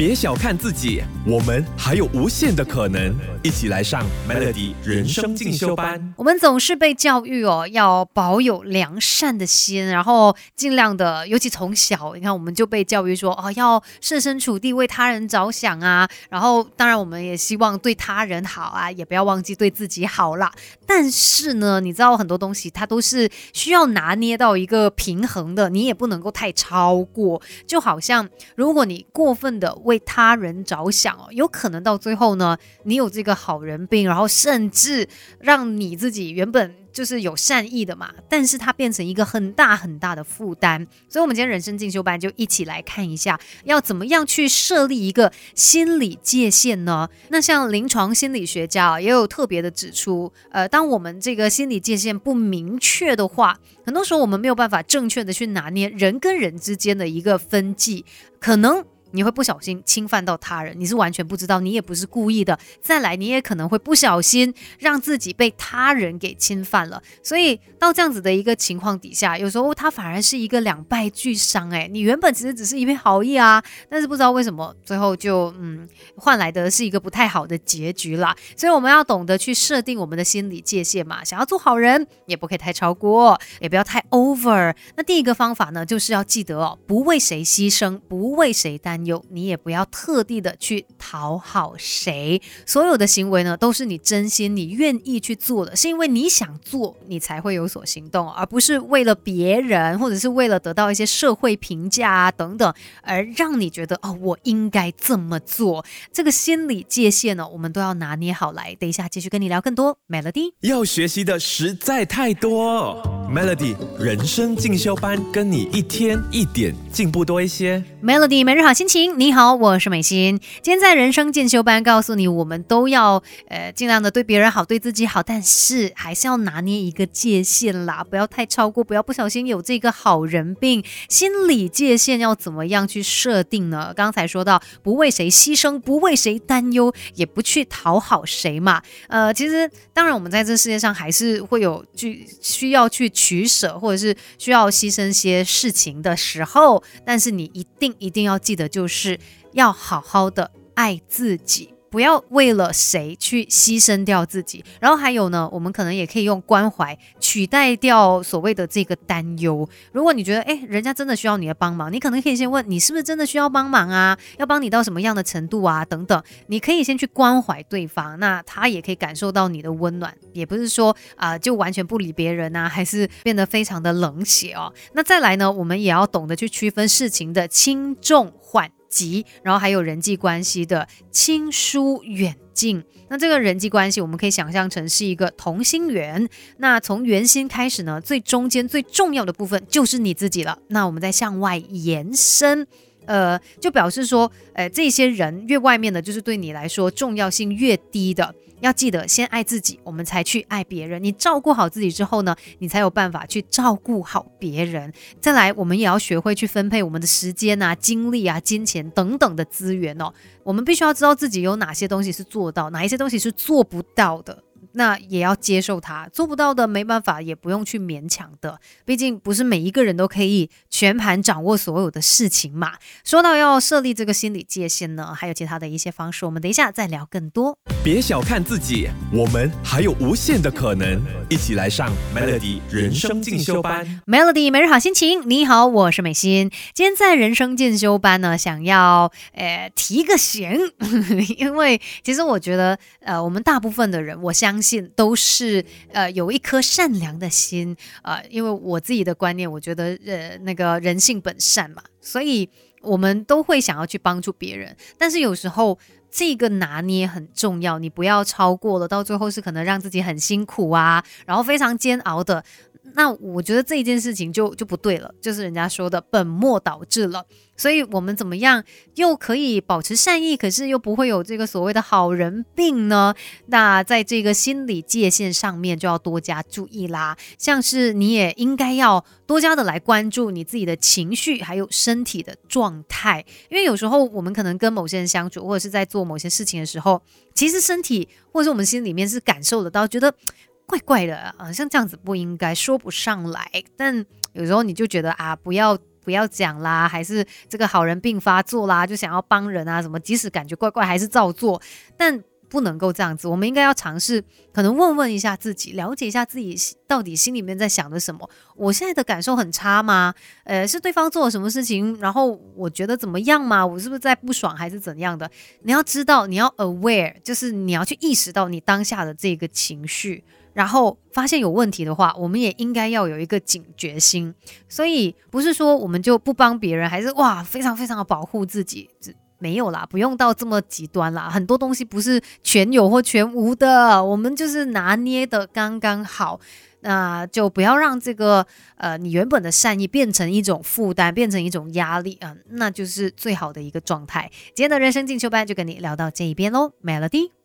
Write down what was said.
别小看自己，我们还有无限的可能。一起来上 Melody 人生进修班。我们总是被教育哦，要保有良善的心，然后尽量的，尤其从小，你看我们就被教育说哦，要设身处地为他人着想啊。然后当然我们也希望对他人好啊，也不要忘记对自己好啦。但是呢，你知道很多东西它都是需要拿捏到一个平衡的，你也不能够太超过。就好像如果你过分的。为他人着想哦，有可能到最后呢，你有这个好人病，然后甚至让你自己原本就是有善意的嘛，但是它变成一个很大很大的负担。所以，我们今天人生进修班就一起来看一下，要怎么样去设立一个心理界限呢？那像临床心理学家也有特别的指出，呃，当我们这个心理界限不明确的话，很多时候我们没有办法正确的去拿捏人跟人之间的一个分际，可能。你会不小心侵犯到他人，你是完全不知道，你也不是故意的。再来，你也可能会不小心让自己被他人给侵犯了。所以到这样子的一个情况底下，有时候他反而是一个两败俱伤。哎，你原本其实只是一片好意啊，但是不知道为什么最后就嗯换来的是一个不太好的结局啦。所以我们要懂得去设定我们的心理界限嘛。想要做好人，也不可以太超过，也不要太 over。那第一个方法呢，就是要记得哦，不为谁牺牲，不为谁担。有你也不要特地的去讨好谁，所有的行为呢都是你真心你愿意去做的，是因为你想做，你才会有所行动，而不是为了别人或者是为了得到一些社会评价啊等等，而让你觉得哦我应该这么做。这个心理界限呢，我们都要拿捏好来。等一下继续跟你聊更多。Melody 要学习的实在太多，Melody 人生进修班跟你一天一点进步多一些。Melody 每日好心。情你好，我是美心。今天在人生进修班告诉你，我们都要呃尽量的对别人好，对自己好，但是还是要拿捏一个界限啦，不要太超过，不要不小心有这个好人病。心理界限要怎么样去设定呢？刚才说到不为谁牺牲，不为谁担忧，也不去讨好谁嘛。呃，其实当然我们在这世界上还是会有去需要去取舍，或者是需要牺牲些事情的时候，但是你一定一定要记得就。是要好好的爱自己。不要为了谁去牺牲掉自己，然后还有呢，我们可能也可以用关怀取代掉所谓的这个担忧。如果你觉得哎，人家真的需要你的帮忙，你可能可以先问你是不是真的需要帮忙啊？要帮你到什么样的程度啊？等等，你可以先去关怀对方，那他也可以感受到你的温暖，也不是说啊就完全不理别人啊，还是变得非常的冷血哦。那再来呢，我们也要懂得去区分事情的轻重缓。及，然后还有人际关系的亲疏远近。那这个人际关系，我们可以想象成是一个同心圆。那从圆心开始呢，最中间最重要的部分就是你自己了。那我们再向外延伸。呃，就表示说，呃，这些人越外面的，就是对你来说重要性越低的。要记得先爱自己，我们才去爱别人。你照顾好自己之后呢，你才有办法去照顾好别人。再来，我们也要学会去分配我们的时间啊、精力啊、金钱等等的资源哦。我们必须要知道自己有哪些东西是做到，哪一些东西是做不到的。那也要接受它，做不到的没办法，也不用去勉强的。毕竟不是每一个人都可以全盘掌握所有的事情嘛。说到要设立这个心理界限呢，还有其他的一些方式，我们等一下再聊更多。别小看自己，我们还有无限的可能。一起来上 Melody 人生进修班。Melody 每日好心情，你好，我是美心。今天在人生进修班呢，想要呃提个醒，因为其实我觉得呃我们大部分的人，我相相信都是呃有一颗善良的心呃，因为我自己的观念，我觉得呃那个人性本善嘛，所以我们都会想要去帮助别人。但是有时候这个拿捏很重要，你不要超过了，到最后是可能让自己很辛苦啊，然后非常煎熬的。那我觉得这一件事情就就不对了，就是人家说的本末倒置了。所以，我们怎么样又可以保持善意，可是又不会有这个所谓的好人病呢？那在这个心理界限上面就要多加注意啦。像是你也应该要多加的来关注你自己的情绪，还有身体的状态，因为有时候我们可能跟某些人相处，或者是在做某些事情的时候，其实身体或者是我们心里面是感受得到，觉得。怪怪的啊，像这样子不应该说不上来，但有时候你就觉得啊，不要。不不要讲啦，还是这个好人病发作啦，就想要帮人啊什么，即使感觉怪怪，还是照做，但。不能够这样子，我们应该要尝试，可能问问一下自己，了解一下自己到底心里面在想的什么。我现在的感受很差吗？呃，是对方做了什么事情，然后我觉得怎么样吗？我是不是在不爽还是怎样的？你要知道，你要 aware，就是你要去意识到你当下的这个情绪，然后发现有问题的话，我们也应该要有一个警觉心。所以不是说我们就不帮别人，还是哇非常非常的保护自己。没有啦，不用到这么极端啦。很多东西不是全有或全无的，我们就是拿捏的刚刚好。那就不要让这个呃你原本的善意变成一种负担，变成一种压力啊，那就是最好的一个状态。今天的人生进修班就跟你聊到这一边喽，Melody。